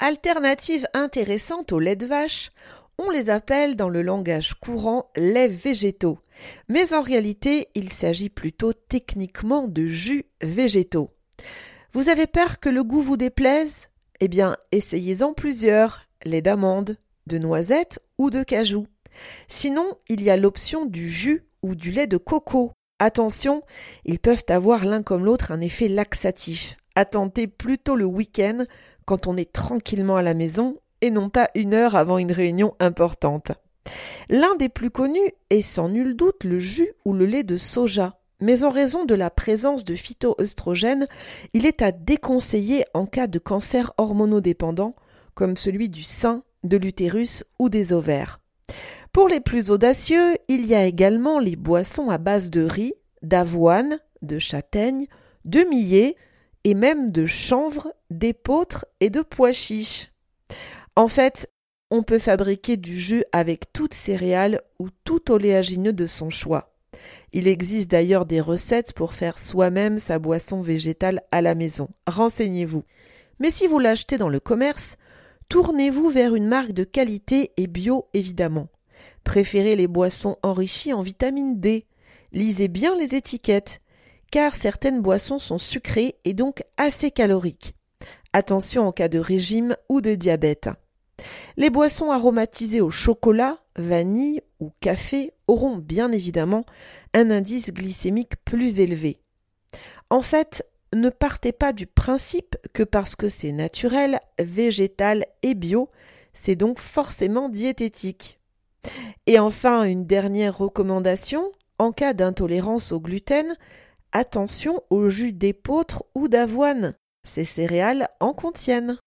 Alternative intéressante au lait de vache, on les appelle dans le langage courant lait végétaux. Mais en réalité, il s'agit plutôt techniquement de jus végétaux. Vous avez peur que le goût vous déplaise? Eh bien, essayez-en plusieurs, lait d'amande, de noisette ou de cajou. Sinon, il y a l'option du jus ou du lait de coco. Attention, ils peuvent avoir l'un comme l'autre un effet laxatif à plutôt le week-end quand on est tranquillement à la maison et non pas une heure avant une réunion importante. L'un des plus connus est sans nul doute le jus ou le lait de soja. Mais en raison de la présence de phytoœstrogènes, il est à déconseiller en cas de cancer hormonodépendant, comme celui du sein, de l'utérus ou des ovaires. Pour les plus audacieux, il y a également les boissons à base de riz, d'avoine, de châtaigne, de millet, et même de chanvre, d'épeautre et de pois chiches. En fait, on peut fabriquer du jus avec toutes céréales ou tout oléagineux de son choix. Il existe d'ailleurs des recettes pour faire soi-même sa boisson végétale à la maison. Renseignez-vous. Mais si vous l'achetez dans le commerce, tournez-vous vers une marque de qualité et bio évidemment. Préférez les boissons enrichies en vitamine D. Lisez bien les étiquettes car certaines boissons sont sucrées et donc assez caloriques. Attention en cas de régime ou de diabète. Les boissons aromatisées au chocolat, vanille ou café auront bien évidemment un indice glycémique plus élevé. En fait, ne partez pas du principe que parce que c'est naturel, végétal et bio, c'est donc forcément diététique. Et enfin, une dernière recommandation, en cas d'intolérance au gluten, Attention au jus d'épeautre ou d'avoine. Ces céréales en contiennent.